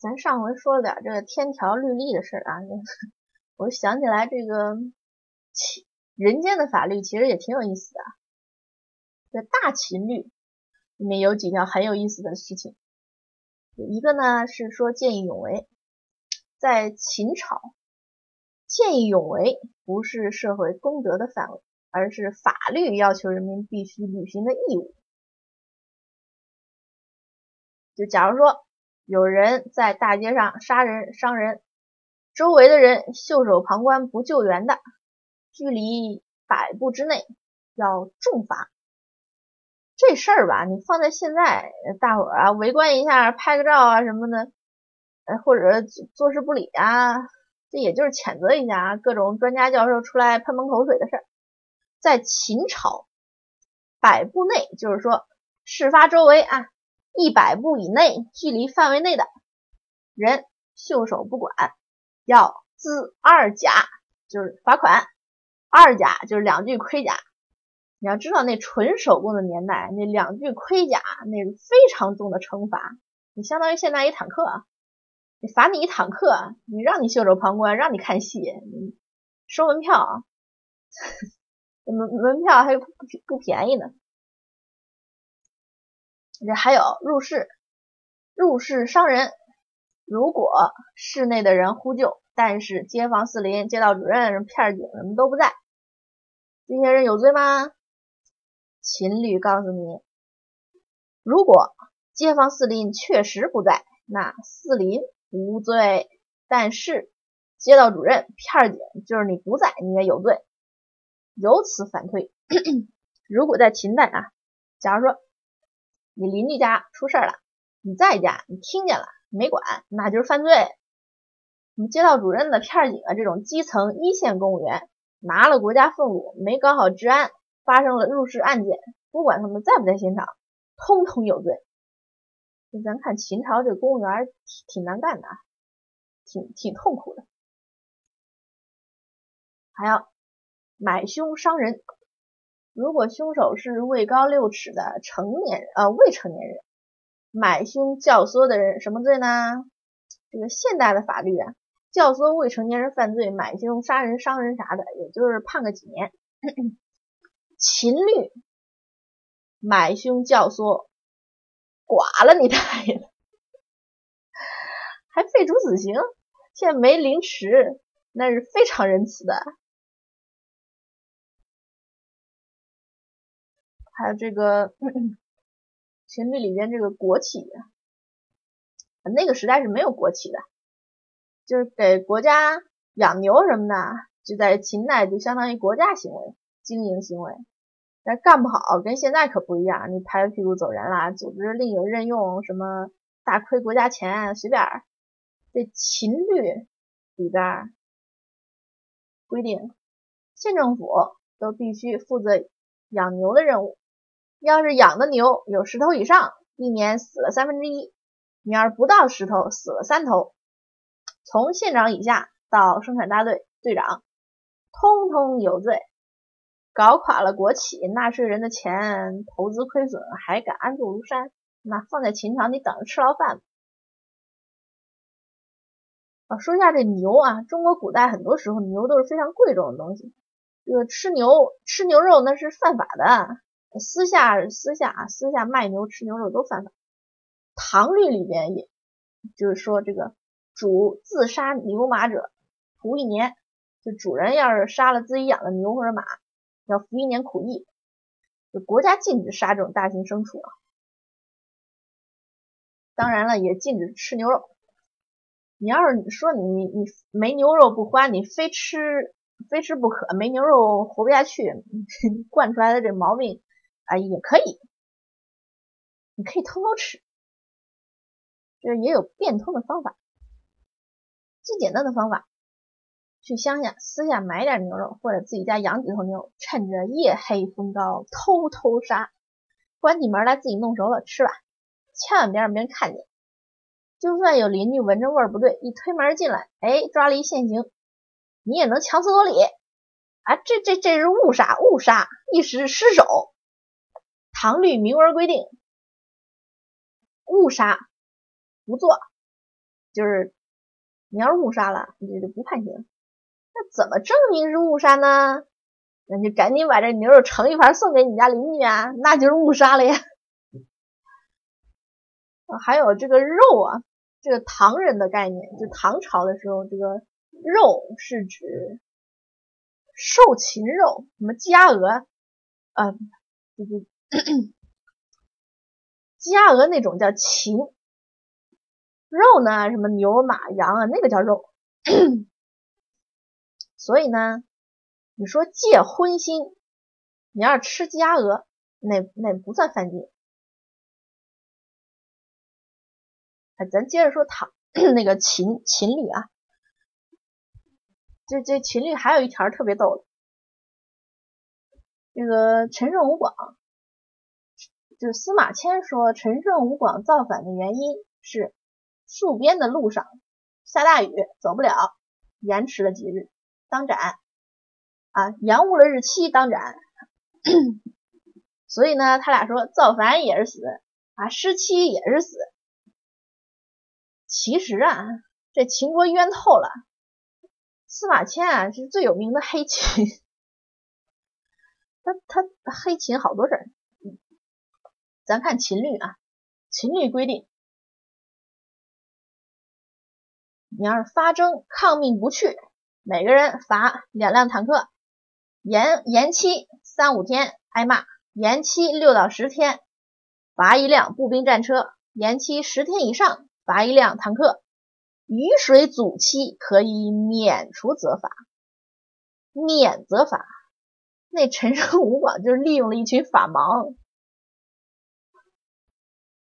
咱上回说了点这个天条律例的事儿啊，我想起来这个秦人间的法律其实也挺有意思的。这大秦律里面有几条很有意思的事情，一个呢是说见义勇为，在秦朝，见义勇为不是社会公德的范围，而是法律要求人民必须履行的义务。就假如说有人在大街上杀人伤人，周围的人袖手旁观不救援的，距离百步之内要重罚。这事儿吧，你放在现在，大伙儿啊围观一下，拍个照啊什么的，呃或者坐视不理啊，这也就是谴责一下啊，各种专家教授出来喷喷口水的事儿。在秦朝，百步内就是说事发周围啊。一百步以内距离范围内的人袖手不管，要资二甲，就是罚款。二甲就是两具盔甲。你要知道，那纯手工的年代，那两具盔甲那是非常重的惩罚。你相当于现在一坦克，你罚你一坦克，你让你袖手旁观，让你看戏，收门票 啊，门门票还不不便宜呢。这还有入室，入室伤人。如果室内的人呼救，但是街坊四邻、街道主任、片警什么都不在，这些人有罪吗？秦律告诉你，如果街坊四邻确实不在，那四邻无罪，但是街道主任、片警就是你不在，你也有罪。由此反推，如果在秦代啊，假如说。你邻居家出事了，你在家，你听见了没管，那就是犯罪。你街道主任的片警啊，这种基层一线公务员拿了国家俸禄，没搞好治安，发生了入室案件，不管他们在不在现场，通通有罪。咱看秦朝这公务员挺挺难干的，挺挺痛苦的。还要买凶伤人。如果凶手是位高六尺的成年人，呃，未成年人，买凶教唆的人什么罪呢？这个现代的法律啊，教唆未成年人犯罪，买凶杀人伤人啥的，也就是判个几年。秦律买凶教唆，剐了你大爷，还废除死刑，现在没凌迟，那是非常仁慈的。还有这个秦律里边这个国企，那个时代是没有国企的，就是给国家养牛什么的，就在秦代就相当于国家行为、经营行为。但干不好，跟现在可不一样，你拍拍屁股走人了，组织另有任用，什么大亏国家钱，随便。这秦律里边规定，县政府都必须负责养牛的任务。要是养的牛有十头以上，一年死了三分之一；你要是不到十头，死了三头。从县长以下到生产大队队长，通通有罪。搞垮了国企，纳税人的钱，投资亏损，还敢安坐庐山？那放在秦朝，你等着吃牢饭吧。啊，说一下这牛啊，中国古代很多时候牛都是非常贵重的东西，这个吃牛吃牛肉那是犯法的。私下私下啊，私下卖牛吃牛肉都犯法。唐律里边也，就是说这个主自杀牛马者，服一年。就主人要是杀了自己养的牛或者马，要服一年苦役。就国家禁止杀这种大型牲畜啊。当然了，也禁止吃牛肉。你要是说你你没牛肉不欢，你非吃非吃不可，没牛肉活不下去，惯出来的这毛病。啊，也可以，你可以偷偷吃，这也有变通的方法。最简单的方法，去乡下私下买点牛肉，或者自己家养几头牛，趁着夜黑风高偷偷杀，关起门来自己弄熟了吃吧，千万别让别人看见。就算有邻居闻着味儿不对，一推门进来，哎，抓了一现行，你也能强词夺理啊！这这这是误杀，误杀，一时失手。唐律明文规定，误杀不做，就是你要是误杀了，你就不判刑。那怎么证明是误杀呢？那就赶紧把这牛肉盛一盘送给你家邻居啊，那就是误杀了呀。还有这个肉啊，这个唐人的概念，就唐朝的时候，这个肉是指兽禽肉，什么鸡鸭鹅，啊，就是 鸡鸭鹅那种叫禽，肉呢，什么牛马羊啊，那个叫肉。所以呢，你说借荤腥，你要是吃鸡鸭鹅，那那不算犯禁。哎，咱接着说唐 那个秦秦律啊，这这秦律还有一条特别逗的，这个陈胜吴广，就是司马迁说陈胜吴广造反的原因是戍边的路上下大雨走不了，延迟了几日。当斩啊，延误了日期当斩，所以呢，他俩说造反也是死啊，失期也是死。其实啊，这秦国冤透了。司马迁啊是最有名的黑秦，他他黑秦好多事儿。咱看秦律啊，秦律规定，你要是发征抗命不去。每个人罚两辆坦克，延延期三五天挨骂，延期六到十天罚一辆步兵战车，延期十天以上罚一辆坦克。雨水阻期可以免除责罚，免责罚。那陈胜吴广就是利用了一群法盲，